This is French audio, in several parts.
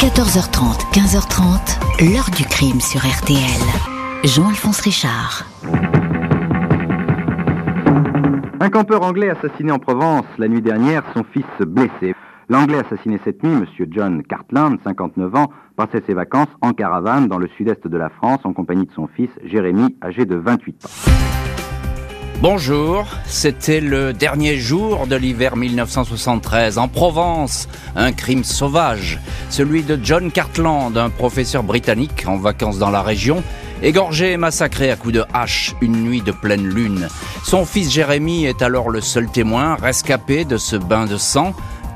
14h30, 15h30, l'heure du crime sur RTL. Jean-Alphonse Richard. Un campeur anglais assassiné en Provence la nuit dernière, son fils blessé. L'anglais assassiné cette nuit, M. John Cartland, 59 ans, passait ses vacances en caravane dans le sud-est de la France en compagnie de son fils Jérémy, âgé de 28 ans. Bonjour, c'était le dernier jour de l'hiver 1973 en Provence. Un crime sauvage, celui de John Cartland, un professeur britannique en vacances dans la région, égorgé et massacré à coups de hache une nuit de pleine lune. Son fils Jérémy est alors le seul témoin rescapé de ce bain de sang.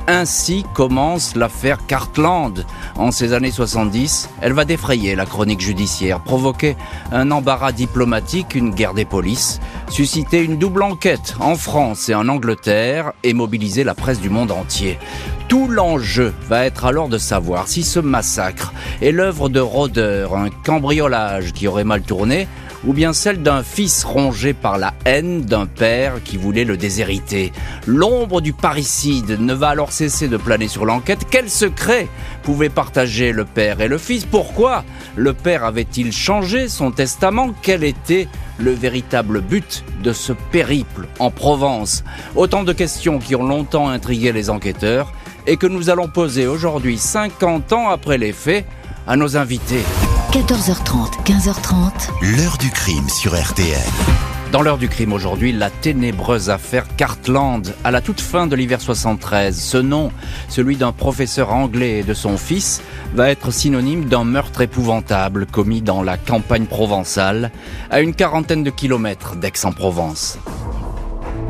Ainsi commence l'affaire Cartland. En ces années 70, elle va défrayer la chronique judiciaire, provoquer un embarras diplomatique, une guerre des polices, susciter une double enquête en France et en Angleterre et mobiliser la presse du monde entier. Tout l'enjeu va être alors de savoir si ce massacre est l'œuvre de rôdeurs, un cambriolage qui aurait mal tourné, ou bien celle d'un fils rongé par la haine d'un père qui voulait le déshériter. L'ombre du parricide ne va alors cesser de planer sur l'enquête. Quel secret pouvaient partager le père et le fils? Pourquoi le père avait-il changé son testament? Quel était le véritable but de ce périple en Provence? Autant de questions qui ont longtemps intrigué les enquêteurs et que nous allons poser aujourd'hui, 50 ans après les faits, à nos invités. 14h30, 15h30. L'heure du crime sur RTL. Dans l'heure du crime aujourd'hui, la ténébreuse affaire Cartland, à la toute fin de l'hiver 73. Ce nom, celui d'un professeur anglais et de son fils, va être synonyme d'un meurtre épouvantable commis dans la campagne provençale, à une quarantaine de kilomètres d'Aix-en-Provence.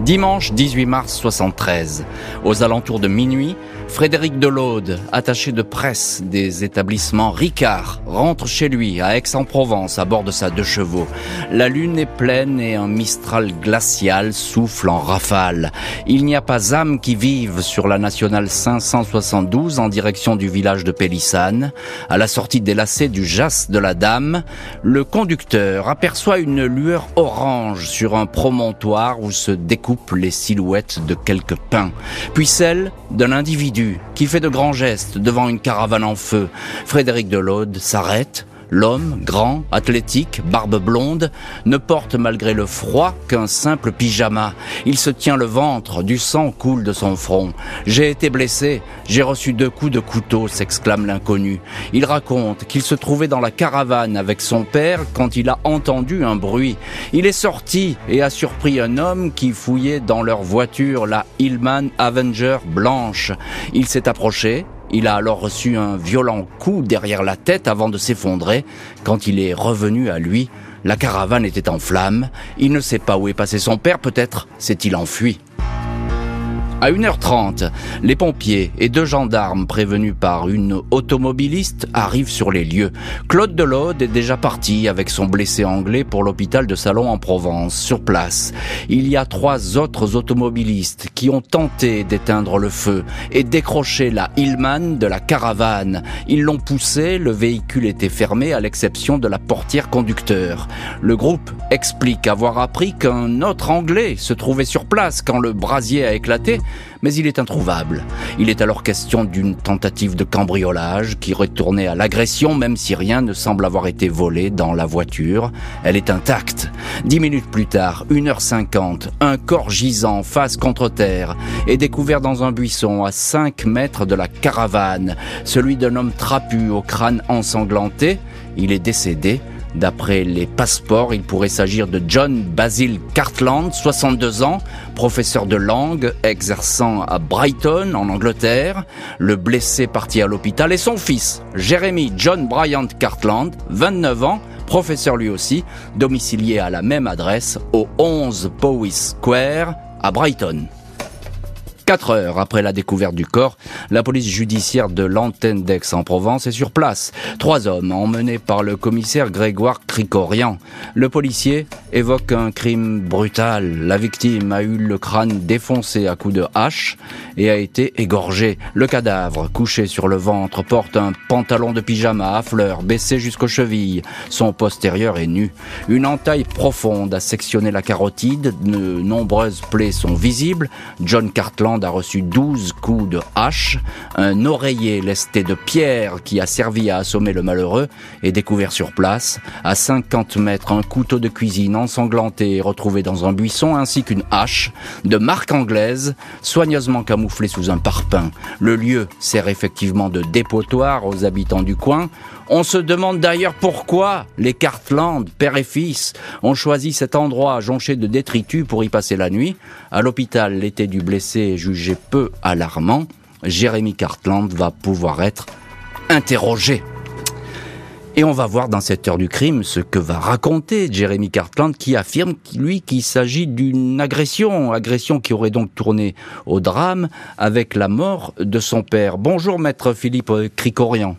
Dimanche 18 mars 73, aux alentours de minuit, Frédéric Delaude, attaché de presse des établissements Ricard, rentre chez lui à Aix-en-Provence à bord de sa deux chevaux. La lune est pleine et un mistral glacial souffle en rafale. Il n'y a pas âme qui vive sur la nationale 572 en direction du village de Pélissane. À la sortie des lacets du Jas de la Dame, le conducteur aperçoit une lueur orange sur un promontoire où se découpent les silhouettes de quelques pins, puis celle d'un individu qui fait de grands gestes devant une caravane en feu. Frédéric Delaude s'arrête. L'homme, grand, athlétique, barbe blonde, ne porte malgré le froid qu'un simple pyjama. Il se tient le ventre, du sang coule de son front. J'ai été blessé, j'ai reçu deux coups de couteau, s'exclame l'inconnu. Il raconte qu'il se trouvait dans la caravane avec son père quand il a entendu un bruit. Il est sorti et a surpris un homme qui fouillait dans leur voiture la Hillman Avenger blanche. Il s'est approché, il a alors reçu un violent coup derrière la tête avant de s'effondrer. Quand il est revenu à lui, la caravane était en flammes. Il ne sait pas où est passé son père, peut-être s'est-il enfui. À 1h30, les pompiers et deux gendarmes prévenus par une automobiliste arrivent sur les lieux. Claude Delaude est déjà parti avec son blessé anglais pour l'hôpital de Salon en Provence. Sur place, il y a trois autres automobilistes qui ont tenté d'éteindre le feu et décrocher la Hillman de la caravane. Ils l'ont poussé, le véhicule était fermé à l'exception de la portière conducteur. Le groupe explique avoir appris qu'un autre anglais se trouvait sur place quand le brasier a éclaté mais il est introuvable. Il est alors question d'une tentative de cambriolage qui retournait à l'agression même si rien ne semble avoir été volé dans la voiture. Elle est intacte. Dix minutes plus tard, 1h50, un corps gisant face contre terre est découvert dans un buisson à 5 mètres de la caravane, celui d'un homme trapu au crâne ensanglanté. Il est décédé D'après les passeports, il pourrait s'agir de John Basil Cartland, 62 ans, professeur de langue, exerçant à Brighton, en Angleterre. Le blessé parti à l'hôpital est son fils, Jeremy John Bryant Cartland, 29 ans, professeur lui aussi, domicilié à la même adresse, au 11 Powys Square, à Brighton. Quatre heures après la découverte du corps, la police judiciaire de l'antenne d'Aix-en-Provence est sur place. Trois hommes emmenés par le commissaire Grégoire Cricorian. Le policier évoque un crime brutal. La victime a eu le crâne défoncé à coups de hache et a été égorgée. Le cadavre, couché sur le ventre, porte un pantalon de pyjama à fleurs baissé jusqu'aux chevilles. Son postérieur est nu. Une entaille profonde a sectionné la carotide. De nombreuses plaies sont visibles. John Cartland A reçu 12 coups de hache. Un oreiller lesté de pierre qui a servi à assommer le malheureux est découvert sur place. À 50 mètres, un couteau de cuisine ensanglanté retrouvé dans un buisson ainsi qu'une hache de marque anglaise soigneusement camouflée sous un parpaing. Le lieu sert effectivement de dépotoir aux habitants du coin. On se demande d'ailleurs pourquoi les Cartland, père et fils, ont choisi cet endroit jonché de détritus pour y passer la nuit. À l'hôpital, l'été du blessé est jugé peu alarmant. Jérémy Cartland va pouvoir être interrogé. Et on va voir dans cette heure du crime ce que va raconter Jeremy Cartland qui affirme, lui, qu'il s'agit d'une agression, agression qui aurait donc tourné au drame avec la mort de son père. Bonjour maître Philippe Cricorian.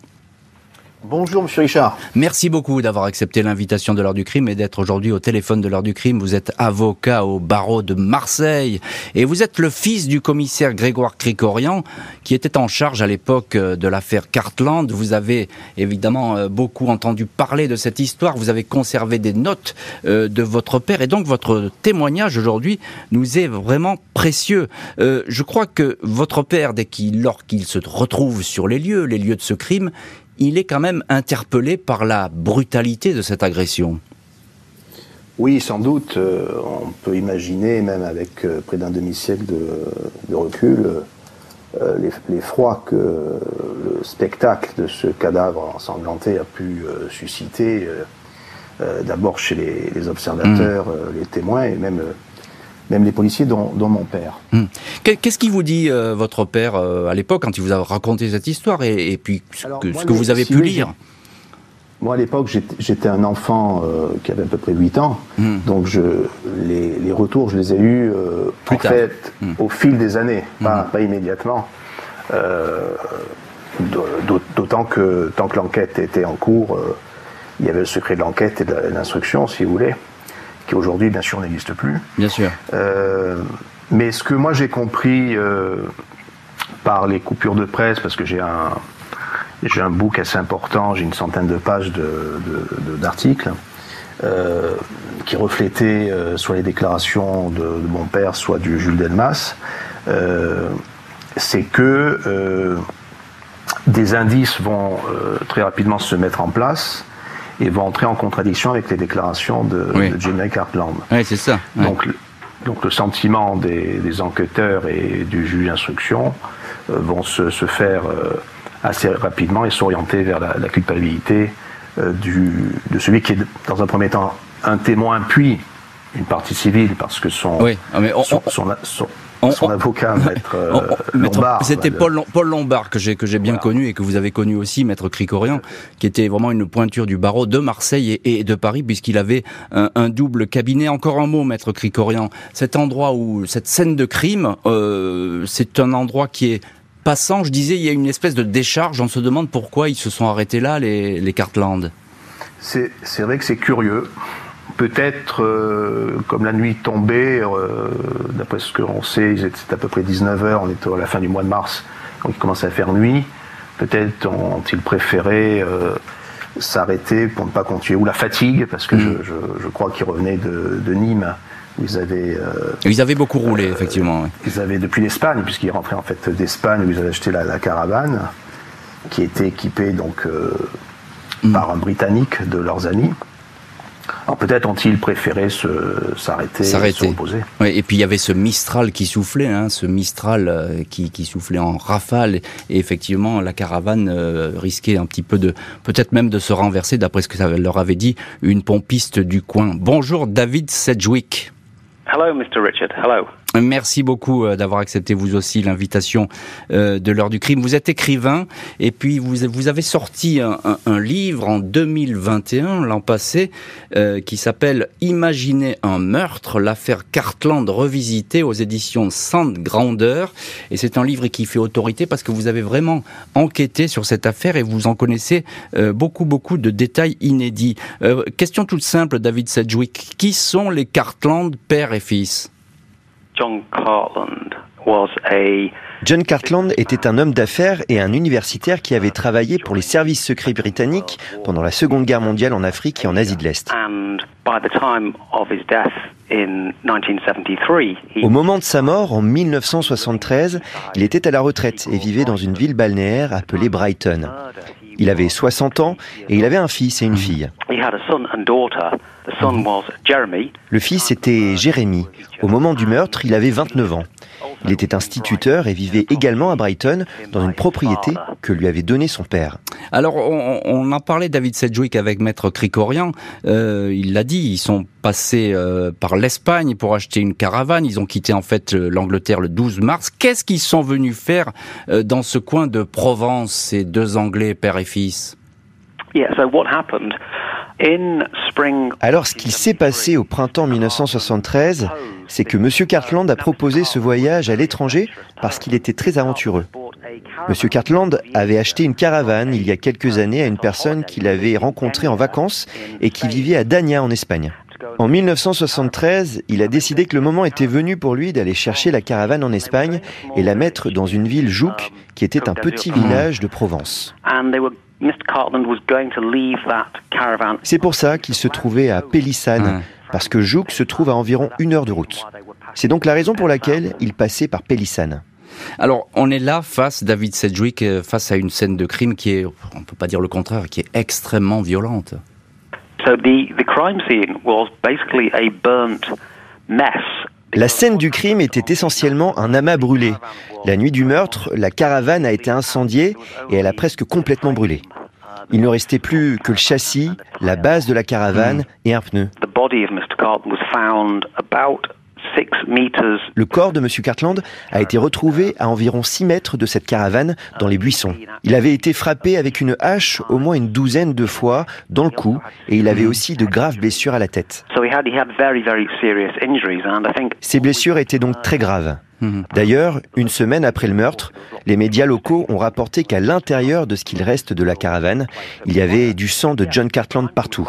Bonjour Monsieur Richard. Merci beaucoup d'avoir accepté l'invitation de l'heure du crime et d'être aujourd'hui au téléphone de l'heure du crime. Vous êtes avocat au barreau de Marseille et vous êtes le fils du commissaire Grégoire Cricorian qui était en charge à l'époque euh, de l'affaire Cartland. Vous avez évidemment euh, beaucoup entendu parler de cette histoire. Vous avez conservé des notes euh, de votre père et donc votre témoignage aujourd'hui nous est vraiment précieux. Je crois que votre père, dès qu'il, lorsqu'il se retrouve sur les lieux, les lieux de ce crime, il est quand même interpellé par la brutalité de cette agression. Oui, sans doute. Euh, on peut imaginer, même avec euh, près d'un demi-siècle de, recul, euh, l'effroi que le spectacle de ce cadavre ensanglanté a pu susciter, d'abord chez les, observateurs, mmh. les témoins et même même les policiers, dont, mon père. Hmm. Qu'est-ce qui vous dit euh, votre père euh, à l'époque quand il vous a raconté cette histoire et, puis ce que, vous avez pu lire? Moi à l'époque j'étais un enfant euh, qui avait à peu près 8 ans, hmm. donc je, les, retours je les ai eus en fait hmm. au fil des années, pas, pas immédiatement. D'autant que tant que l'enquête était en cours, il y avait le secret de l'enquête et de l'instruction si vous voulez qui aujourd'hui, bien sûr, n'existe plus. Bien sûr. Euh, mais ce que moi j'ai compris euh, par les coupures de presse, parce que j'ai un, j'ai un book assez important, j'ai une centaine de pages d'articles, de, euh, qui reflétaient soit les déclarations de, mon père, soit du Jules Delmas, c'est que des indices vont très rapidement se mettre en place et vont entrer en contradiction avec les déclarations de, Jimmy Cartland. Oui, c'est ça. Donc, donc le sentiment des, enquêteurs et du juge d'instruction euh, vont se, se faire euh, assez rapidement et s'orienter vers la, culpabilité euh, du, de celui qui est dans un premier temps un témoin puis une partie civile parce que son, oui, ah, mais son, son, son avocat, maître Lombard. C'était Paul, Paul, Lombard que j'ai que j'ai bien connu et que vous avez connu aussi, maître Cricorian, qui était vraiment une pointure du barreau de Marseille et, de Paris puisqu'il avait un, double cabinet. Encore un mot, maître Cricorian. Cet endroit où cette scène de crime, euh, c'est un endroit qui est passant. Je disais, il y a une espèce de décharge. On se demande pourquoi ils se sont arrêtés là, les, les Cartland. C'est vrai que c'est curieux peut-être, euh, comme la nuit tombait, euh, d'après ce qu'on sait, c'était à peu près 19h, on était à la fin du mois de mars, donc il commençait à faire nuit. Peut-être ont-ils préféré euh, s'arrêter pour ne pas continuer, ou la fatigue, parce que mm. je, crois qu'ils revenaient de, Nîmes. Ils avaient, ils avaient beaucoup roulé, effectivement. Ils avaient depuis l'Espagne, puisqu'ils rentraient en fait d'Espagne, où ils avaient acheté la, caravane, qui était équipée donc mm. par un Britannique de leurs amis. Alors peut-être ont-ils préféré s'arrêter, se, reposer. Oui, et puis il y avait ce Mistral qui soufflait, hein, ce Mistral euh, qui, soufflait en rafale. Et effectivement, la caravane euh, risquait un petit peu de, peut-être même de se renverser, d'après ce que ça leur avait dit une pompiste du coin. Bonjour David Sedgwick. Hello, Mr. Richard. Hello. Merci beaucoup euh, d'avoir accepté vous aussi l'invitation euh, de l'heure du crime. Vous êtes écrivain et puis vous, vous avez sorti un, livre en 2021, l'an passé, euh, qui s'appelle Imaginez un meurtre, l'affaire Cartland revisitée aux éditions Sainte Grandeur. Et c'est un livre qui fait autorité parce que vous avez vraiment enquêté sur cette affaire et vous en connaissez beaucoup, beaucoup de détails inédits. question toute simple, David Sedgwick. Qui sont les Cartland, père et fils? John Cartland was a John Cartland était un homme d'affaires et un universitaire qui avait travaillé pour les services secrets britanniques pendant la Seconde Guerre mondiale en Afrique et en Asie de l'Est. Au moment de sa mort, en 1973, il était à la retraite et vivait dans une ville balnéaire appelée Brighton. Il avait 60 ans et il avait un fils et une fille. Le fils était Jérémy. Au moment du meurtre, il avait 29 ans. Il était instituteur et vivait également à Brighton, dans une propriété que lui avait donnée son père. Alors, on, on en parlait, David Sedgwick, avec Maître Cricorian. Euh, il l'a dit, ils sont passés euh, par l'Espagne pour acheter une caravane. Ils ont quitté en fait l'Angleterre le 12 mars. Qu'est-ce qu'ils sont venus faire euh, dans ce coin de Provence, ces deux Anglais, père et fils? Alors ce qu'il s'est passé au printemps 1973, c'est que M. Cartland a proposé ce voyage à l'étranger parce qu'il était très aventureux. M. Cartland avait acheté une caravane il y a quelques années à une personne qu'il avait rencontrée en vacances et qui vivait à Dagna en Espagne. En 1973, il a décidé que le moment était venu pour lui d'aller chercher la caravane en Espagne et la mettre dans une ville Jouques, qui était un petit village de Provence. C'est pour ça qu'il se trouvait à Pélissane, parce que Jouk se trouve à environ une heure de route. C'est donc la raison pour laquelle il passait par Pélissane. Alors, on est là face, David Sedgwick, euh, face à une scène de crime qui est, on ne peut pas dire le contraire, qui est extrêmement violente. La scène du crime était essentiellement un amas brûlé. La nuit du meurtre, la caravane a été incendiée et elle a presque complètement brûlé. Il ne restait plus que le châssis, la base de la caravane et un pneu. Le corps de M. Cartland a été retrouvé à environ 6 mètres de cette caravane dans les buissons. Il avait été frappé avec une hache au moins une douzaine de fois dans le cou et il avait aussi de graves blessures à la tête. Ces blessures étaient donc très graves. D'ailleurs, une semaine après le meurtre, les médias locaux ont rapporté qu'à l'intérieur de ce qu'il reste de la caravane, il y avait du sang de John Cartland partout.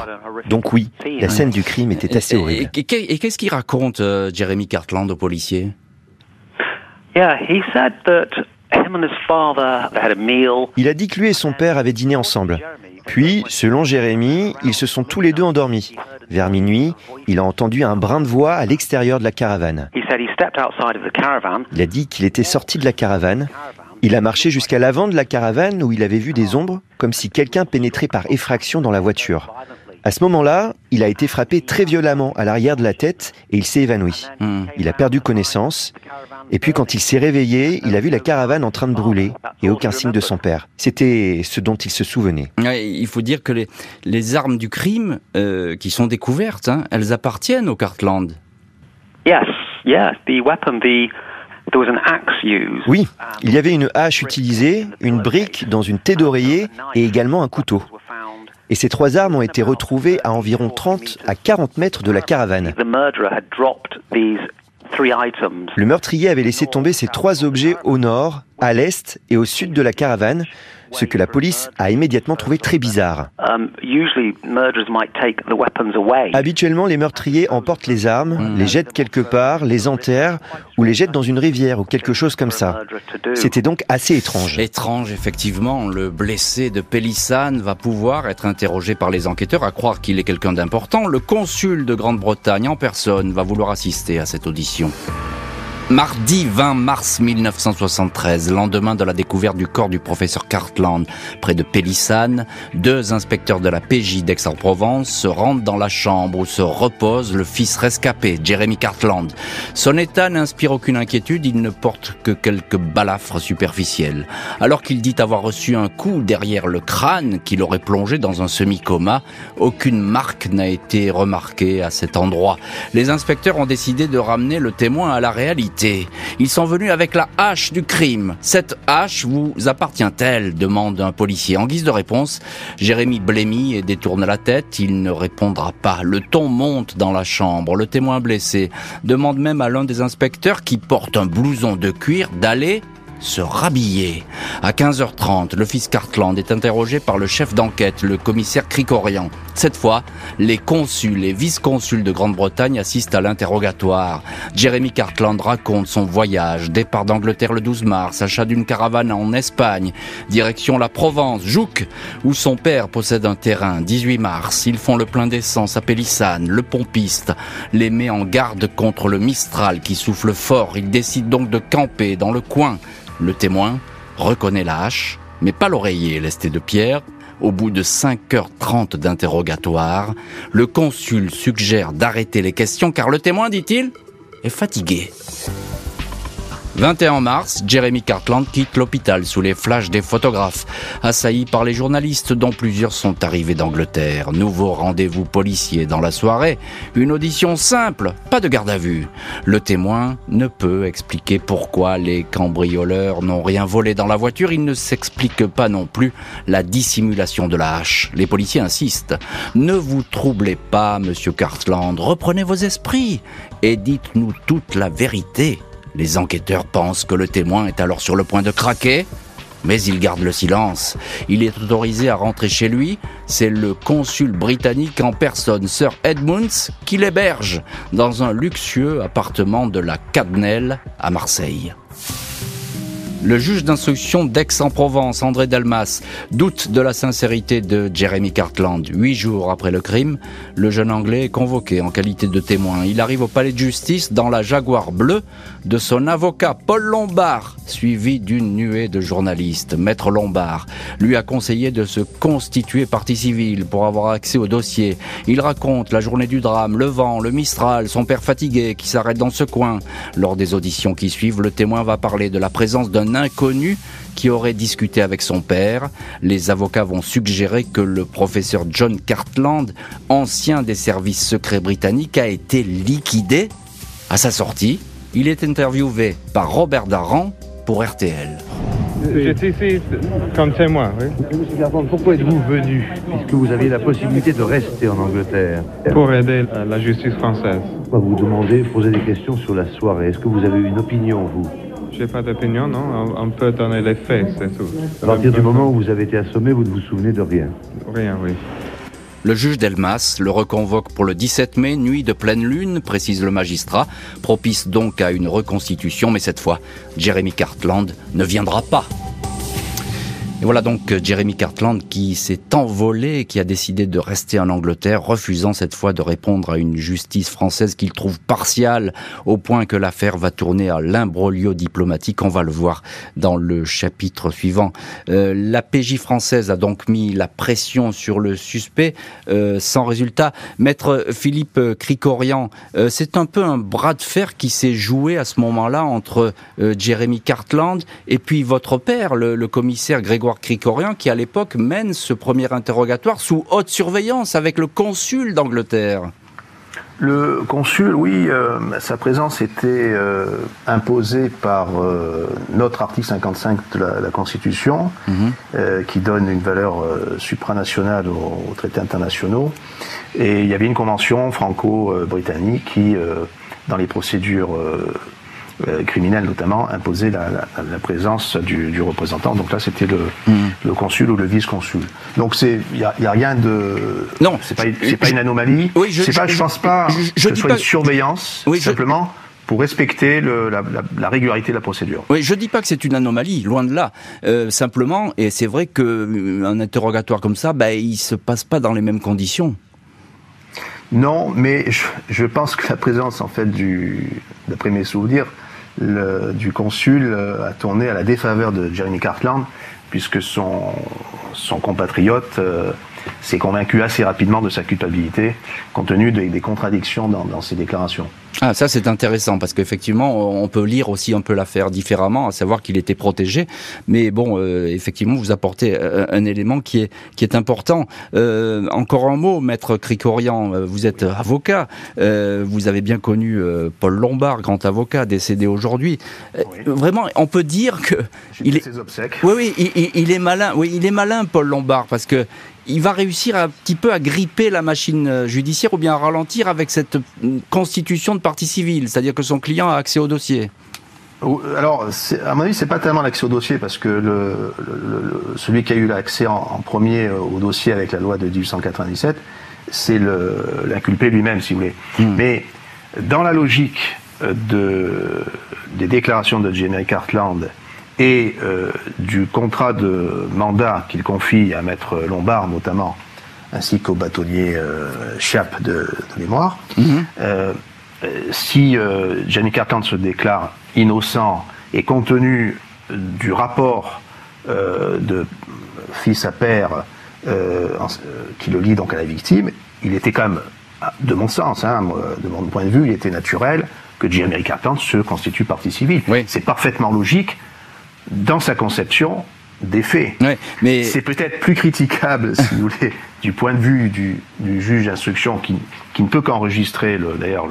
Donc oui, la scène du crime était assez horrible. Et, qu'est-ce qu'il raconte, euh, Jeremy Cartland, au policier? Il a dit que lui et son père avaient dîné ensemble. Puis, selon Jérémy, ils se sont tous les deux endormis. Vers minuit, il a entendu un brin de voix à l'extérieur de la caravane. Il a dit qu'il était sorti de la caravane. Il a marché jusqu'à l'avant de la caravane où il avait vu des ombres, comme si quelqu'un pénétrait par effraction dans la voiture. À ce moment-là, il a été frappé très violemment à l'arrière de la tête et il s'est évanoui. Hmm. Il a perdu connaissance. Et puis quand il s'est réveillé, il a vu la caravane en train de brûler et aucun signe de son père. C'était ce dont il se souvenait. il faut dire que les, armes du crime euh, qui sont découvertes, hein, elles appartiennent au Cartland. Oui, il y avait une hache utilisée, une brique dans une tête d'oreiller et également un couteau. Et ces trois armes ont été retrouvées à environ 30 à 40 mètres de la caravane. Le meurtrier avait laissé tomber ces trois objets au nord, à l'est et au sud de la caravane, ce que la police a immédiatement trouvé très bizarre. Um, Habituellement, les meurtriers emportent les armes, les jettent quelque part, les enterrent ou les jettent dans une rivière ou quelque chose comme ça. C'était donc assez étrange. Étrange, effectivement. Le blessé de Pélissane va pouvoir être interrogé par les enquêteurs à croire qu'il est quelqu'un d'important. Le consul de Grande-Bretagne en personne va vouloir assister à cette audition. Mardi 20 mars 1973, lendemain de la découverte du corps du professeur Cartland près de Pélissane, deux inspecteurs de la PJ d'Aix-en-Provence se rendent dans la chambre où se repose le fils rescapé, Jeremy Cartland. Son état n'inspire aucune inquiétude, il ne porte que quelques balafres superficielles. Alors qu'il dit avoir reçu un coup derrière le crâne qui l'aurait plongé dans un semi-coma, aucune marque n'a été remarquée à cet endroit. Les inspecteurs ont décidé de ramener le témoin à la réalité. Ils sont venus avec la hache du crime. Cette hache vous appartient-elle demande un policier. En guise de réponse, Jérémy blêmit et détourne la tête. Il ne répondra pas. Le ton monte dans la chambre. Le témoin blessé demande même à l'un des inspecteurs qui porte un blouson de cuir d'aller se rhabiller. À 15h30, le fils Cartland est interrogé par le chef d'enquête, le commissaire Cricorian. Cette fois, les consuls et vice-consuls de Grande-Bretagne assistent à l'interrogatoire. Jeremy Cartland raconte son voyage, départ d'Angleterre le 12 mars, achat d'une caravane en Espagne, direction la Provence, Jouques, où son père possède un terrain. 18 mars, ils font le plein d'essence à Pélissane, le pompiste les met en garde contre le Mistral qui souffle fort. Ils décident donc de camper dans le coin. Le témoin reconnaît la hache, mais pas l'oreiller lesté de pierre. Au bout de 5h30 d'interrogatoire, le consul suggère d'arrêter les questions car le témoin, dit-il, est fatigué. 21 mars, Jeremy Cartland quitte l'hôpital sous les flashs des photographes, assailli par les journalistes dont plusieurs sont arrivés d'Angleterre. Nouveau rendez-vous policier dans la soirée, une audition simple, pas de garde à vue. Le témoin ne peut expliquer pourquoi les cambrioleurs n'ont rien volé dans la voiture, il ne s'explique pas non plus la dissimulation de la hache. Les policiers insistent. Ne vous troublez pas, monsieur Cartland, reprenez vos esprits et dites-nous toute la vérité. Les enquêteurs pensent que le témoin est alors sur le point de craquer, mais il garde le silence. Il est autorisé à rentrer chez lui. C'est le consul britannique en personne, Sir Edmunds, qui l'héberge dans un luxueux appartement de la Cadnelle à Marseille. Le juge d'instruction d'Aix-en-Provence, André Delmas, doute de la sincérité de Jeremy Cartland. Huit jours après le crime, le jeune Anglais est convoqué en qualité de témoin. Il arrive au palais de justice dans la Jaguar bleue de son avocat Paul Lombard, suivi d'une nuée de journalistes. Maître Lombard lui a conseillé de se constituer partie civile pour avoir accès au dossier. Il raconte la journée du drame, le vent, le Mistral, son père fatigué qui s'arrête dans ce coin. Lors des auditions qui suivent, le témoin va parler de la présence d'un inconnu qui aurait discuté avec son père. Les avocats vont suggérer que le professeur John Cartland, ancien des services secrets britanniques, a été liquidé. À sa sortie, il est interviewé par Robert Daran pour RTL. J'étais ici comme témoin, oui. Monsieur Cartland, pourquoi êtes-vous venu, puisque vous aviez la possibilité de rester en Angleterre Pour aider la justice française. Pourquoi vous demandez, poser des questions sur la soirée Est-ce que vous avez une opinion, vous? J'ai pas d'opinion, non. On peut donner les faits, c'est tout. À partir du moment où vous avez été assommé, vous ne vous souvenez de rien Rien, oui. Le juge Delmas le reconvoque pour le 17 mai, nuit de pleine lune, précise le magistrat, propice donc à une reconstitution, mais cette fois, Jeremy Cartland ne viendra pas. Et voilà donc euh, Jeremy Cartland qui s'est envolé, qui a décidé de rester en Angleterre, refusant cette fois de répondre à une justice française qu'il trouve partiale, au point que l'affaire va tourner à l'imbroglio diplomatique. On va le voir dans le chapitre suivant. Euh, la PJ française a donc mis la pression sur le suspect, euh, sans résultat. Maître Philippe Cricorian, euh, c'est un peu un bras de fer qui s'est joué à ce moment-là entre Jeremy Cartland et puis votre père, le, le commissaire Grégoire Cricorian, qui à l'époque mène ce premier interrogatoire sous haute surveillance avec le consul d'Angleterre. Le consul, oui, euh, sa présence était euh, imposée par euh, notre article 55 de la, la Constitution, Mhm. qui donne une valeur supranationale aux, aux traités internationaux. Et il y avait une convention franco-britannique qui, dans les procédures euh, criminelles notamment, imposait la, la- la présence du, du représentant. Donc là, c'était le, le consul ou le vice-consul. Donc il y a, y a rien de, Non, c'est pas, pas une anomalie. Oui, je- pas, je- je pense pas je- je que ce soit pas- une surveillance, Oui, simplement pour respecter le- la, la- la régularité de la procédure. Oui, je dis pas que c'est une anomalie, loin de là. Euh, simplement, et c'est vrai que euh, un interrogatoire comme ça, bah, il se passe pas dans les mêmes conditions. Non, mais je, je pense que la présence, en fait, du, d'après mes souvenirs, le- du consul euh, a tourné à la défaveur de Jeremy Cartland, puisque son, son compatriote euh, s'est convaincu assez rapidement de sa culpabilité, compte tenu des, des contradictions dans, dans ses déclarations. Ah, ça c'est intéressant parce qu'effectivement, on peut lire aussi un peu l'affaire différemment, à savoir qu'il était protégé. Mais bon, euh, effectivement, vous apportez euh, un élément qui est qui est important. Euh, encore un mot, maître Cricorian, vous êtes avocat, vous avez bien connu Paul Lombard, grand avocat, décédé aujourd'hui. Oui. Vraiment, on peut dire que il est ses obsèques. Oui, oui, il est malin. Oui, il est malin, Paul Lombard, parce que il va réussir un petit peu à gripper la machine euh, judiciaire ou bien à ralentir avec cette euh, constitution de partie civile, c'est-à-dire que son client a accès au dossier. alors, à mon avis, c'est pas tellement l'accès au dossier parce que le, celui qui a eu l'accès en, premier au dossier avec la loi de 1897, c'est l'inculpé lui-même, si vous voulez. Hmm. Mais dans la logique de, des déclarations de Jeremy Cartland et euh, du contrat de mandat qu'il confie à Maître Lombard notamment, ainsi qu'au bâtonnier euh, Chiap de, mémoire, mhm. euh, si euh, Jenny Cartland se déclare innocent et compte tenu du rapport de fils à père qui le lie donc à la victime, il était quand même, de mon sens, hein, de mon point de vue, il était naturel que Jeremy Cartland se constitue partie civile. C'est parfaitement logique dans sa conception des faits. mais c'est peut-être plus critiquable, si vous voulez, du point de vue du, juge d'instruction qui, qui, ne peut qu'enregistrer d'ailleurs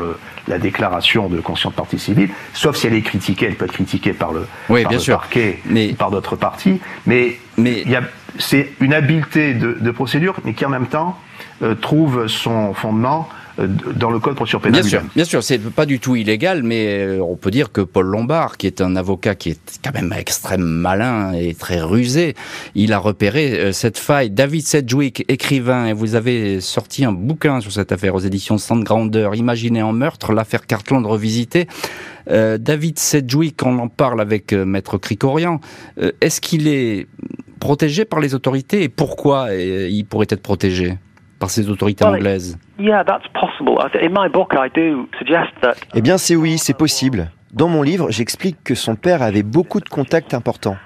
la déclaration de conscience de partie civile, sauf si elle est critiquée, elle peut être critiquée par le, oui, bien sûr. parquet, mais, par d'autres parties. Mais, mais c'est une habileté de, de, procédure, mais qui en même temps euh, trouve son fondement dans le code procédure pénale. Bien sûr, bien sûr, c'est pas du tout illégal, mais euh, on peut dire que Paul Lombard, qui est un avocat qui est quand même extrêmement malin et très rusé, il a repéré euh, cette faille. David Sedgwick, écrivain, et vous avez sorti un bouquin sur cette affaire aux éditions Stand Grandeur, Imaginez en meurtre, l'affaire Cartland revisitée. David Sedgwick, on en parle avec Maître Cricorian. Est-ce qu'il est protégé par les autorités et pourquoi il pourrait être protégé? Par ces autorités anglaises Eh bien, c'est oui, c'est possible. Dans mon livre, j'explique que son père avait beaucoup de contacts importants.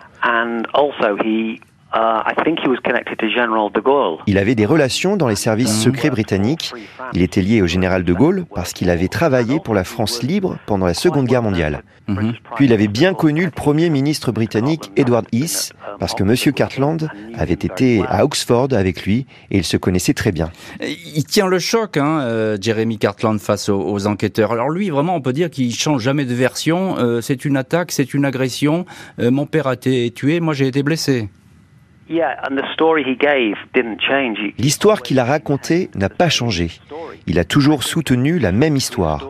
Il avait des relations dans les services secrets britanniques. Il était lié au général de Gaulle parce qu'il avait travaillé pour la France libre pendant la Seconde Guerre mondiale. Mm-hmm. Puis il avait bien connu le premier ministre britannique Edward Heath parce que M. Cartland avait été à Oxford avec lui et il se connaissait très bien. Il tient le choc, hein, euh, Jeremy Cartland, face aux, enquêteurs. Alors lui, vraiment, on peut dire qu'il change jamais de version. Euh, c'est une attaque, c'est une agression. Euh, mon père a été tué, moi j'ai été blessé. L'histoire qu'il a racontée n'a pas changé. Il a toujours soutenu la même histoire.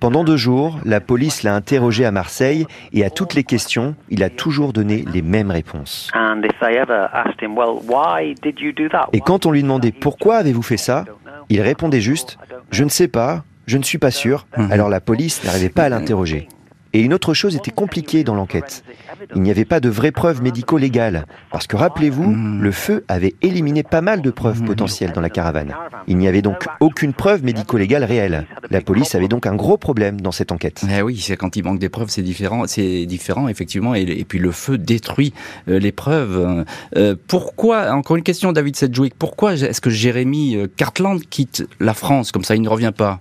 Pendant deux jours, la police l'a interrogé à Marseille et à toutes les questions, il a toujours donné les mêmes réponses. Et quand on lui demandait pourquoi avez-vous fait ça, il répondait juste ⁇ Je ne sais pas, je ne suis pas sûr ⁇ Alors la police n'arrivait pas à l'interroger. Et une autre chose était compliquée dans l'enquête. Il n'y avait pas de vraies preuves médico-légales, parce que rappelez-vous, hmm. le feu avait éliminé pas mal de preuves hmm. potentielles dans la caravane. Il n'y avait donc aucune preuve médico-légale réelle. La police avait donc un gros problème dans cette enquête. Eh oui, c'est quand il manque des preuves, c'est différent, c'est différent effectivement, et, puis le feu détruit euh, les preuves. Euh, pourquoi, encore une question, David Sedgwick, pourquoi est-ce que Jérémy euh, Cartland quitte la France comme ça, il ne revient pas?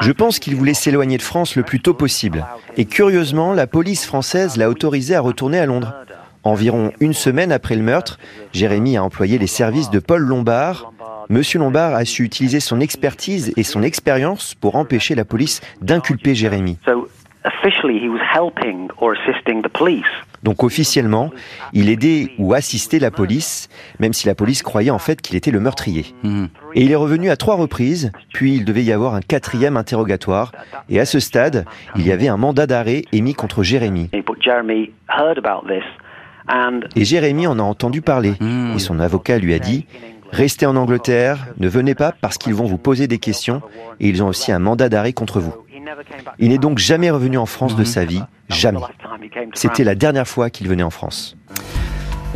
Je pense qu'il voulait s'éloigner de France le plus tôt possible. Et curieusement, la police française l'a autorisé à retourner à Londres. Environ une semaine après le meurtre, Jérémy a employé les services de Paul Lombard. Monsieur Lombard a su utiliser son expertise et son expérience pour empêcher la police d'inculper Jérémy. Donc officiellement, il aidait ou assistait la police, même si la police croyait en fait qu'il était le meurtrier. Mhm. Et il est revenu à trois reprises, puis il devait y avoir un quatrième interrogatoire, et à ce stade, il y avait un mandat d'arrêt émis contre Jérémy. Et Jérémy en a entendu parler, mhm. et son avocat lui a dit Restez en Angleterre, ne venez pas parce qu'ils vont vous poser des questions, et ils ont aussi un mandat d'arrêt contre vous. Il n'est donc jamais revenu en France de mhm. sa vie, jamais. C'était la dernière fois qu'il venait en France.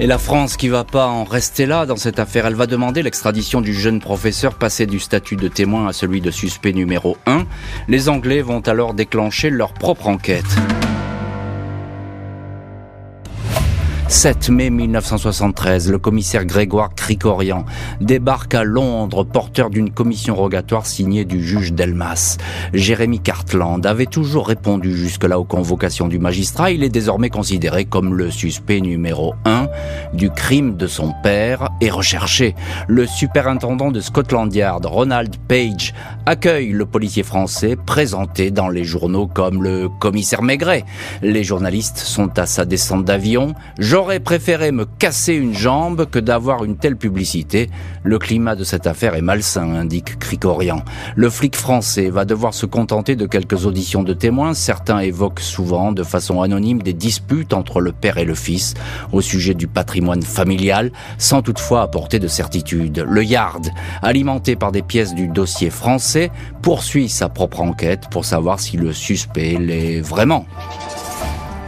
Et la France qui va pas en rester là dans cette affaire, elle va demander l'extradition du jeune professeur passé du statut de témoin à celui de suspect numéro 1. Les Anglais vont alors déclencher leur propre enquête. 7 mai 1973, le commissaire Grégoire Cricorian débarque à Londres, porteur d'une commission rogatoire signée du juge Delmas. Jérémy Cartland avait toujours répondu jusque-là aux convocations du magistrat. Il est désormais considéré comme le suspect numéro 1 du crime de son père et recherché. Le superintendant de Scotland Yard, Ronald Page, accueille le policier français présenté dans les journaux comme le commissaire Maigret. Les journalistes sont à sa descente d'avion. J'aurais préféré me casser une jambe que d'avoir une telle publicité. Le climat de cette affaire est malsain, indique Cricorian. Le flic français va devoir se contenter de quelques auditions de témoins. Certains évoquent souvent, de façon anonyme, des disputes entre le père et le fils au sujet du patrimoine familial, sans toutefois apporter de certitude. Le Yard, alimenté par des pièces du dossier français, poursuit sa propre enquête pour savoir si le suspect l'est vraiment.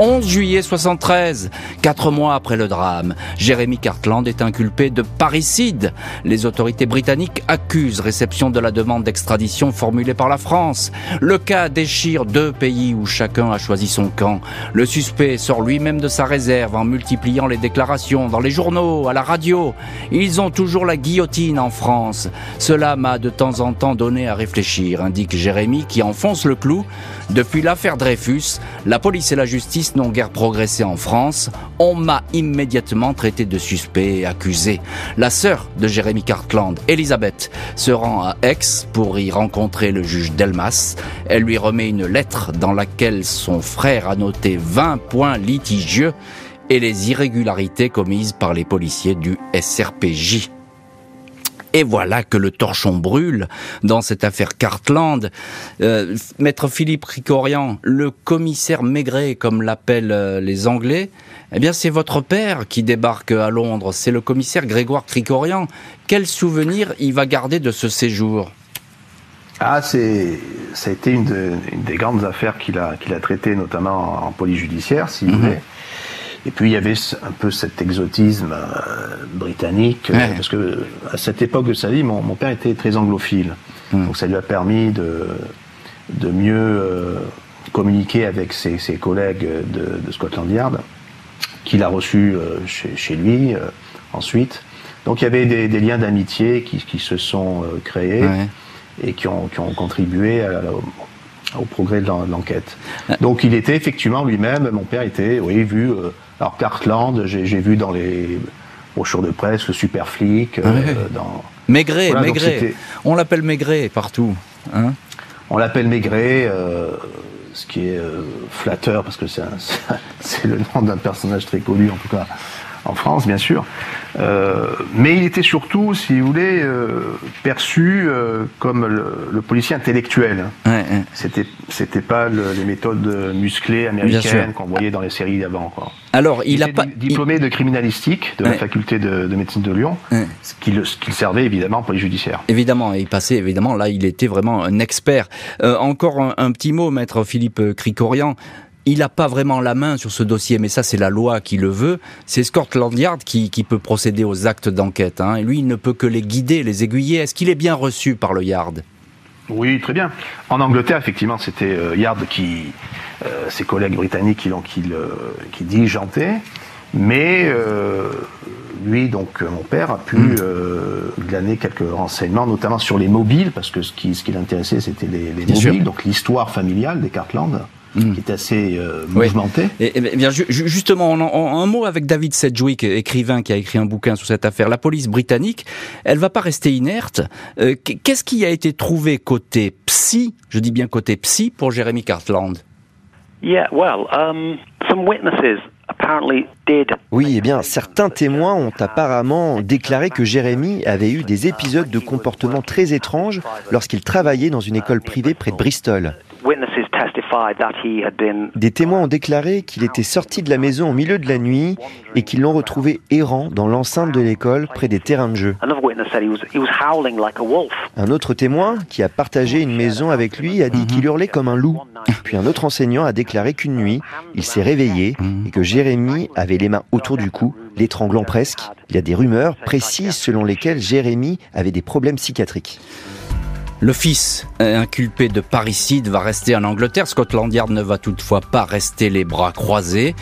11 juillet 73, quatre mois après le drame, Jérémy Cartland est inculpé de parricide. Les autorités britanniques accusent réception de la demande d'extradition formulée par la France. Le cas déchire deux pays où chacun a choisi son camp. Le suspect sort lui-même de sa réserve en multipliant les déclarations dans les journaux, à la radio. Ils ont toujours la guillotine en France. Cela m'a de temps en temps donné à réfléchir, indique Jérémy qui enfonce le clou. Depuis l'affaire Dreyfus, la police et la justice n'ont guère progressé en France. On m'a immédiatement traité de suspect et accusé. La sœur de Jérémy Cartland, Elisabeth, se rend à Aix pour y rencontrer le juge Delmas. Elle lui remet une lettre dans laquelle son frère a noté 20 points litigieux et les irrégularités commises par les policiers du SRPJ. Et voilà que le torchon brûle dans cette affaire Cartland. Euh, Maître Philippe Ricorian, le commissaire Maigret, comme l'appellent euh, les Anglais, eh bien c'est votre père qui débarque à Londres. C'est le commissaire Grégoire Cricorian. Quel souvenir il va garder de ce séjour? Ah, c'est, ça a été une, des grandes affaires qu'il a, qu'il a traitées, notamment en, police judiciaire, si vous mhm. Et puis il y avait un peu cet exotisme euh, britannique, euh, parce que à cette époque de sa vie, mon, père était très anglophile. Hmm. Donc ça lui a permis de, de mieux euh, communiquer avec ses, ses collègues de, de, Scotland Yard, qu'il a reçus chez, chez, lui ensuite. Donc il y avait des, des liens d'amitié qui, qui, se sont créés et qui ont, qui ont contribué à, au progrès de l'enquête. Donc il était effectivement lui-même, mon père était, oui, vu alors Cartland, j'ai vu dans les brochures de presse le super flic. Euh, dans... Maigret, Maigret. On l'appelle Maigret partout. Hein on l'appelle Maigret, euh, ce qui est euh, flatteur parce que c'est le nom d'un personnage très connu en tout cas en France, bien sûr. Euh, mais il était surtout, si vous voulez, euh, perçu euh, comme le, policier intellectuel. Ouais, C'était, c'était pas les méthodes musclées américaines qu'on voyait dans les séries d'avant. Alors, il, a pas diplômé de criminalistique de la faculté de, médecine de Lyon, ce qui le, servait évidemment pour les judiciaires. Évidemment, et il passait évidemment là, il était vraiment un expert. encore un, un, petit mot, maître Philippe Cricorian il n'a pas vraiment la main sur ce dossier, mais ça c'est la loi qui le veut. C'est Scotland Yard qui, peut procéder aux actes d'enquête. Hein. Et lui, il ne peut que les guider, les aiguiller. Est-ce qu'il est bien reçu par le Yard? Oui, très bien. En Angleterre, effectivement, c'était euh, Yard qui, euh, ses collègues britanniques qui, qui, qui. Mais euh, lui, donc mon père, a pu hmm. glaner quelques renseignements, notamment sur les mobiles, parce que ce qui, ce qui l'intéressait, c'était les, mobiles, donc l'histoire familiale des Cartland. Mm. qui est assez euh, mouvementé. Et, bien, justement, en, un mot avec David Sedgwick, écrivain qui a écrit un bouquin sur cette affaire, la police britannique, elle va pas rester inerte. Euh, qu'est-ce qui a été trouvé côté psy, je dis bien côté psy, pour Jeremy Cartland? Yeah, well, um, some witnesses oui, eh bien, certains témoins ont apparemment déclaré que Jérémy avait eu des épisodes de comportement très étranges lorsqu'il travaillait dans une école privée près de Bristol. Des témoins ont déclaré qu'il était sorti de la maison au milieu de la nuit et qu'ils l'ont retrouvé errant dans l'enceinte de l'école près des terrains de jeu. Un autre témoin, qui a partagé une maison avec lui, a dit qu'il hurlait comme un loup. Puis un autre enseignant a déclaré qu'une nuit, il s'est réveillé et que Jérémy avait les mains autour du cou, l'étranglant presque. Il y a des rumeurs précises selon lesquelles Jérémy avait des problèmes psychiatriques. Le fils, inculpé de parricide, va rester en Angleterre. Scotland Yard ne va toutefois pas rester les bras croisés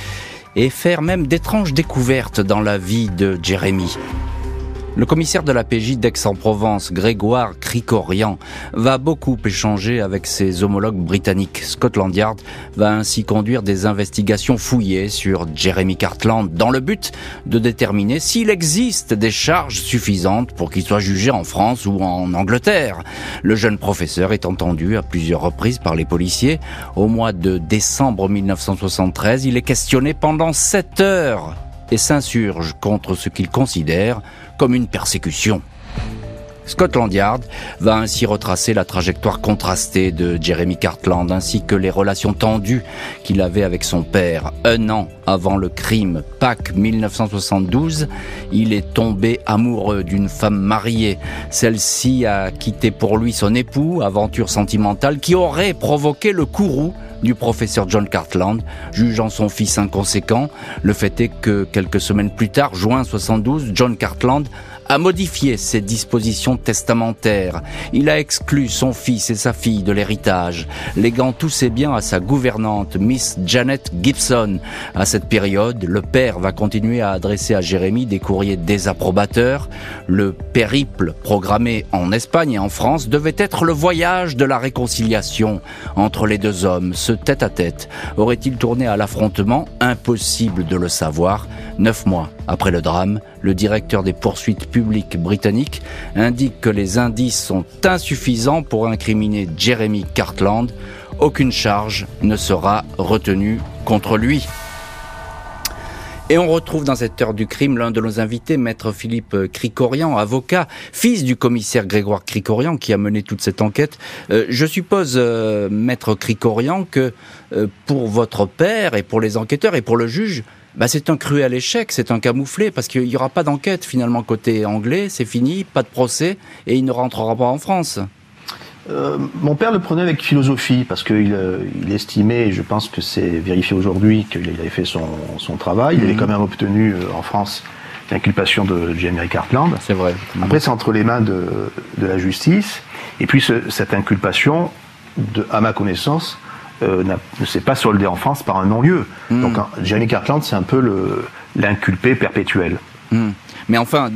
et faire même d'étranges découvertes dans la vie de Jeremy. Le commissaire de la PJ d'Aix-en-Provence, Grégoire Cricorian, va beaucoup échanger avec ses homologues britanniques. Scotland Yard va ainsi conduire des investigations fouillées sur Jeremy Cartland dans le but de déterminer s'il existe des charges suffisantes pour qu'il soit jugé en France ou en Angleterre. Le jeune professeur est entendu à plusieurs reprises par les policiers. Au mois de décembre 1973, il est questionné pendant 7 heures et s'insurge contre ce qu'il considère comme une persécution. Scotland Yard va ainsi retracer la trajectoire contrastée de Jeremy Cartland ainsi que les relations tendues qu'il avait avec son père. Un an avant le crime, Pâques 1972, il est tombé amoureux d'une femme mariée. Celle-ci a quitté pour lui son époux, aventure sentimentale qui aurait provoqué le courroux du professeur John Cartland, jugeant son fils inconséquent. Le fait est que quelques semaines plus tard, juin 72, John Cartland a modifié ses dispositions testamentaires. Il a exclu son fils et sa fille de l'héritage, léguant tous ses biens à sa gouvernante, Miss Janet Gibson. À cette période, le père va continuer à adresser à Jérémie des courriers désapprobateurs. Le périple programmé en Espagne et en France devait être le voyage de la réconciliation entre les deux hommes. Ce tête-à-tête aurait-il tourné à l'affrontement? Impossible de le savoir. Neuf mois après le drame, le directeur des poursuites publiques britanniques indique que les indices sont insuffisants pour incriminer Jeremy Cartland. Aucune charge ne sera retenue contre lui. Et on retrouve dans cette heure du crime l'un de nos invités, maître Philippe Cricorian, avocat, fils du commissaire Grégoire Cricorian qui a mené toute cette enquête. Euh, je suppose, euh, maître Cricorian, que euh, pour votre père et pour les enquêteurs et pour le juge, bah, c'est un cruel échec, c'est un camouflé, parce qu'il n'y aura pas d'enquête finalement côté anglais, c'est fini, pas de procès, et il ne rentrera pas en France. Euh, mon père le prenait avec philosophie parce qu'il euh, il estimait, et je pense que c'est vérifié aujourd'hui, qu'il avait fait son, son travail. Il avait mhm. quand même obtenu euh, en France l'inculpation de Jeremy Cartland. C'est vrai. Après, c'est entre les mains de, de, la justice. Et puis, ce, cette inculpation, de, à ma connaissance, euh, ne s'est pas soldée en France par un non-lieu. Mhm. Donc, Jeremy Cartland, c'est un peu l'inculpé perpétuel. Mmh. Mais enfin,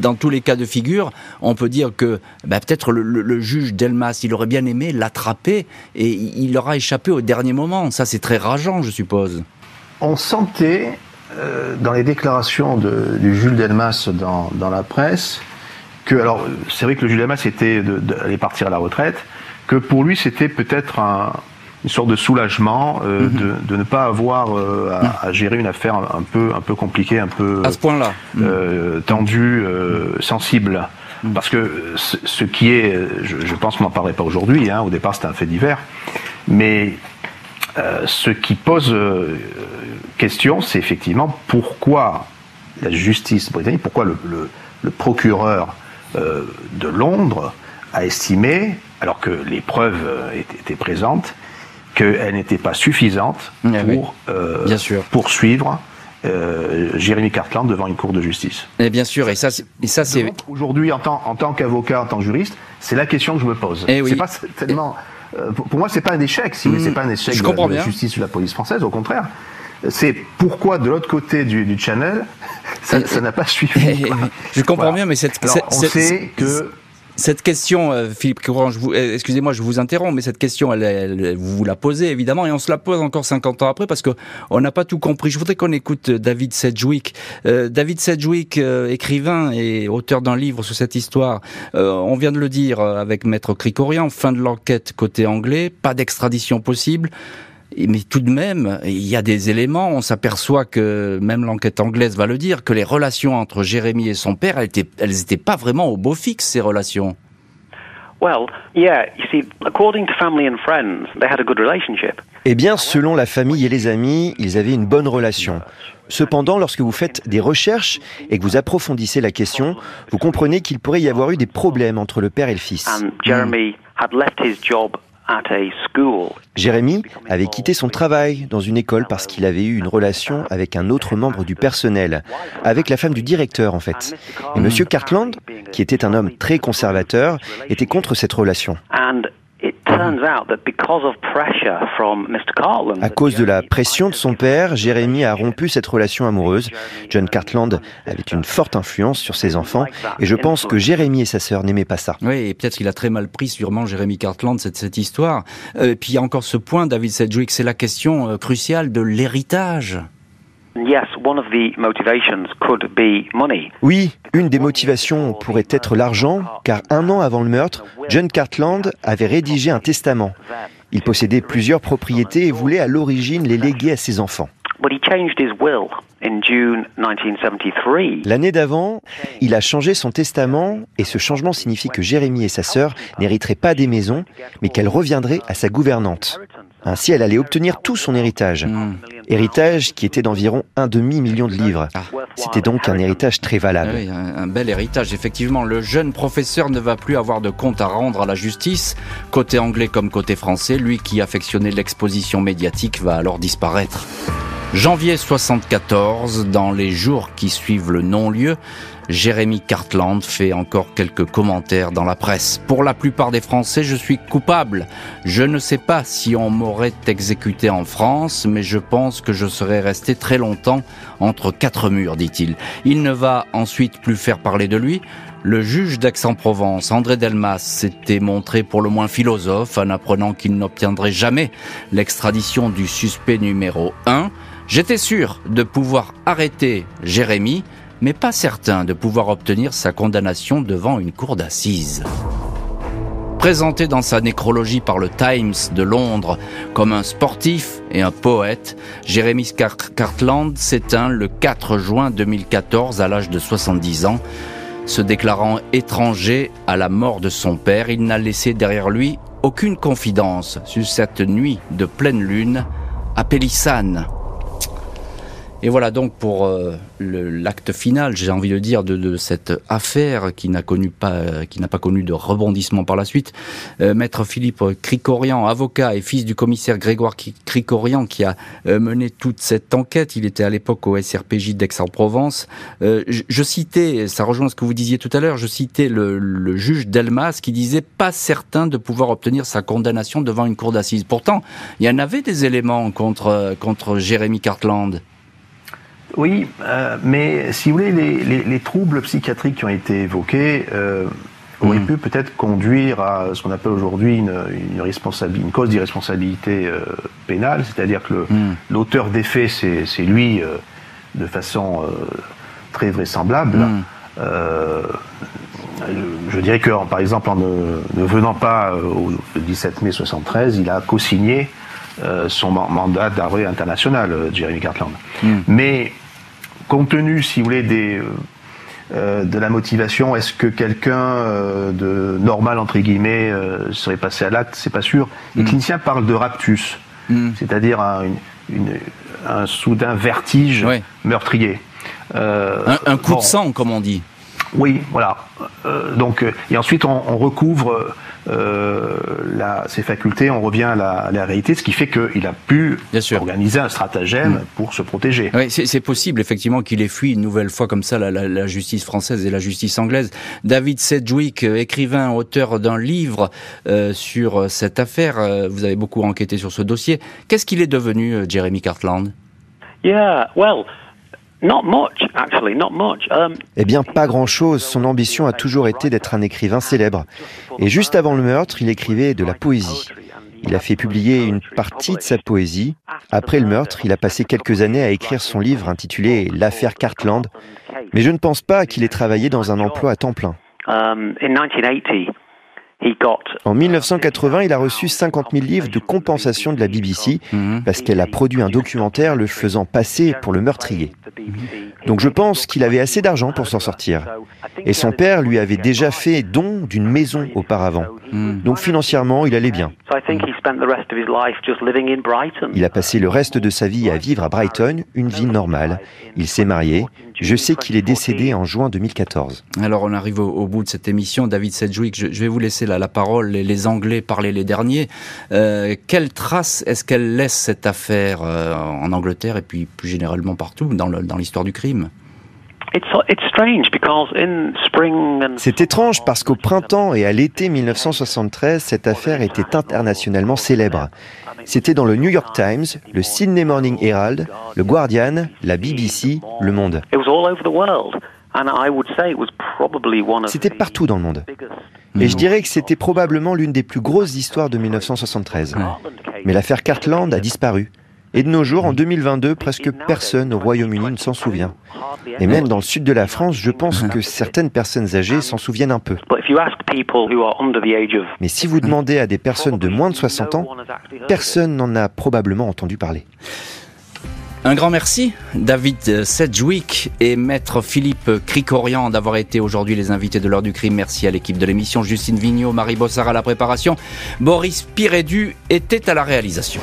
dans tous les cas de figure, on peut dire que bah, peut-être le, juge Delmas, il aurait bien aimé l'attraper et il aura échappé au dernier moment. Ça, c'est très rageant, je suppose. On sentait euh, dans les déclarations de, du Jules Delmas dans, dans, la presse que, alors, c'est vrai que le Jules Delmas était d'aller partir à la retraite, que pour lui, c'était peut-être un, une sorte de soulagement euh, mhm. de, de, ne pas avoir euh, à, mhm. à, gérer une affaire un peu un peu compliquée, un peu à ce point-là euh, mhm. tendue, sensible. Parce que ce, qui est, je, je pense qu'on n'en parlerait pas aujourd'hui. Hein, au départ, c'était un fait divers, mais ce qui pose question, c'est effectivement pourquoi la justice britannique, pourquoi le, le, le procureur de Londres a estimé, alors que les preuves étaient présentes, qu'elle n'était pas suffisante eh pour euh, bien sûr. poursuivre euh, Jérémy Cartland devant une cour de justice. Et eh bien sûr, et ça, et ça c'est aujourd'hui en tant en tant qu'avocat, en tant que juriste, c'est la question que je me pose. Et eh oui. C'est pas tellement euh, pour moi, c'est pas un échec, si mmh. c'est pas un échec je de, de la justice ou de la police française, au contraire. C'est pourquoi de l'autre côté du, du channel, ça n'a pas suivi. je comprends voilà. bien, mais cette, Alors, on sait que cette question, euh, Philippe Courant, euh, excusez-moi, je vous interromps, mais cette question, elle, elle, vous la posez évidemment, et on se la pose encore 50 ans après parce que on n'a pas tout compris. Je voudrais qu'on écoute euh, David Sedgwick. Euh, David Sedgwick, euh, écrivain et auteur d'un livre sur cette histoire. Euh, on vient de le dire avec Maître Cricorian, fin de l'enquête côté anglais, pas d'extradition possible mais tout de même, il y a des éléments, on s'aperçoit que, même l'enquête anglaise va le dire, que les relations entre Jérémy et son père, elles étaient, elles étaient pas vraiment au beau fixe, ces relations. Eh bien, selon la famille et les amis, ils avaient une bonne relation. Cependant, lorsque vous faites des recherches et que vous approfondissez la question, vous comprenez qu'il pourrait y avoir eu des problèmes entre le père et le fils. Jérémy avait quitté son travail dans une école parce qu'il avait eu une relation avec un autre membre du personnel, avec la femme du directeur en fait. Et Monsieur Cartland, qui était un homme très conservateur, était contre cette relation. À cause de la pression de son père, Jérémy a rompu cette relation amoureuse. John Cartland avait une forte influence sur ses enfants et je pense que Jérémy et sa sœur n'aimaient pas ça. Oui, et peut-être qu'il a très mal pris sûrement Jérémy Cartland cette, cette histoire. Euh, et puis il y a encore ce point, David Sedgwick, c'est la question euh, cruciale de l'héritage. Oui, une des motivations pourrait être l'argent, car un an avant le meurtre, John Cartland avait rédigé un testament. Il possédait plusieurs propriétés et voulait à l'origine les léguer à ses enfants. L'année d'avant, il a changé son testament et ce changement signifie que Jérémie et sa sœur n'hériteraient pas des maisons, mais qu'elle reviendrait à sa gouvernante. Ainsi, elle allait obtenir tout son héritage. Hmm. Héritage qui était d'environ un demi-million de livres. Ah. C'était donc un héritage très valable. Oui, un, bel héritage, effectivement. Le jeune professeur ne va plus avoir de compte à rendre à la justice, côté anglais comme côté français. Lui qui affectionnait l'exposition médiatique va alors disparaître. Janvier 74, dans les jours qui suivent le non-lieu, Jérémy Cartland fait encore quelques commentaires dans la presse. Pour la plupart des Français, je suis coupable. Je ne sais pas si on m'aurait exécuté en France, mais je pense que je serais resté très longtemps entre quatre murs, dit-il. Il ne va ensuite plus faire parler de lui. Le juge d'Aix-en-Provence, André Delmas, s'était montré pour le moins philosophe en apprenant qu'il n'obtiendrait jamais l'extradition du suspect numéro 1. J'étais sûr de pouvoir arrêter Jérémy, mais pas certain de pouvoir obtenir sa condamnation devant une cour d'assises. Présenté dans sa nécrologie par le Times de Londres comme un sportif et un poète, Jérémy Cartland s'éteint le 4 juin 2014 à l'âge de 70 ans. Se déclarant étranger à la mort de son père, il n'a laissé derrière lui aucune confidence sur cette nuit de pleine lune à Pélissane, et voilà donc pour euh, l'acte final, j'ai envie de dire, de, cette affaire qui n'a connu pas, qui n'a pas connu de rebondissement par la suite. Euh, Maître Philippe Cricorian, avocat et fils du commissaire Grégoire Cricorian, qui a euh, mené toute cette enquête. Il était à l'époque au SRPJ d'Aix-en-Provence. Je, citais, ça rejoint ce que vous disiez tout à l'heure, je citais le, le juge Delmas qui disait pas certain de pouvoir obtenir sa condamnation devant une cour d'assises. Pourtant, il y en avait des éléments contre contre Jérémy Cartland. Oui, euh, mais si vous voulez, les, troubles psychiatriques qui ont été évoqués euh, auraient hmm. pu peut-être conduire à ce qu'on appelle aujourd'hui une, une, une cause d'irresponsabilité euh, pénale, c'est-à-dire que hmm. l'auteur des faits, c'est lui de façon très vraisemblable. Hmm. Je, dirais que, par exemple, en ne, venant pas au 17 mai 73, il a co-signé son mandat d'arrêt international, Jeremy Cartland. Mais compte tenu, si vous voulez, des, euh, euh, de la motivation, est-ce que quelqu'un euh, de normal entre guillemets serait passé à l'acte? C'est pas sûr. Les mm. cliniciens parlent de raptus, mm. c'est-à-dire un, soudain vertige meurtrier. un, coup de sang, comme on dit. Oui, voilà. donc, et ensuite on recouvre euh, ses facultés, on revient à la, réalité, ce qui fait qu'il a pu organiser un stratagème mm. pour se protéger. Oui, c'est possible effectivement qu'il ait fui une nouvelle fois comme ça la, justice française et la justice anglaise. David Sedgwick, euh, écrivain, auteur d'un livre euh, sur cette affaire, vous avez beaucoup enquêté sur ce dossier. Qu'est-ce qu'il est devenu, Jeremy Cartland? Yeah, well, eh bien, pas grand-chose. Son ambition a toujours été d'être un écrivain célèbre. Et juste avant le meurtre, il écrivait de la poésie. Il a fait publier une partie de sa poésie. Après le meurtre, il a passé quelques années à écrire son livre intitulé L'affaire Cartland. Mais je ne pense pas qu'il ait travaillé dans un emploi à temps plein. Um, en 1980, il a reçu 50 000 livres de compensation de la BBC mhm. parce qu'elle a produit un documentaire le faisant passer pour le meurtrier. Donc je pense qu'il avait assez d'argent pour s'en sortir. Et son père lui avait déjà fait don d'une maison auparavant. Mhm. Donc financièrement, il allait bien. Il a passé le reste de sa vie à vivre à Brighton, une vie normale. Il s'est marié. Je sais qu'il est décédé en juin 2014. Alors on arrive au, bout de cette émission. David Sedgwick, je, je vais vous laisser la, parole. Les, les, Anglais parlaient les derniers. Euh, quelle trace est-ce qu'elle laisse cette affaire euh, en Angleterre et puis plus généralement partout dans l'histoire du crime? C'est étrange parce qu'au printemps et à l'été 1973, cette affaire était internationalement célèbre. C'était dans le New York Times, le Sydney Morning Herald, le Guardian, la BBC, Le Monde. C'était partout dans le monde. Et je dirais que c'était probablement l'une des plus grosses histoires de 1973. Mais l'affaire Cartland a disparu. Et de nos jours, en 2022, presque personne au Royaume-Uni ne s'en souvient. Et même dans le sud de la France, je pense que certaines personnes âgées s'en souviennent un peu. Mais si vous demandez à des personnes de moins de 60 ans, personne n'en a probablement entendu parler. Un grand merci, David Sedgwick et Maître Philippe Cricorian d'avoir été aujourd'hui les invités de l'heure du crime. Merci à l'équipe de l'émission, Justine Vignot, Marie Bossard à la préparation, Boris Pirédu était à la réalisation.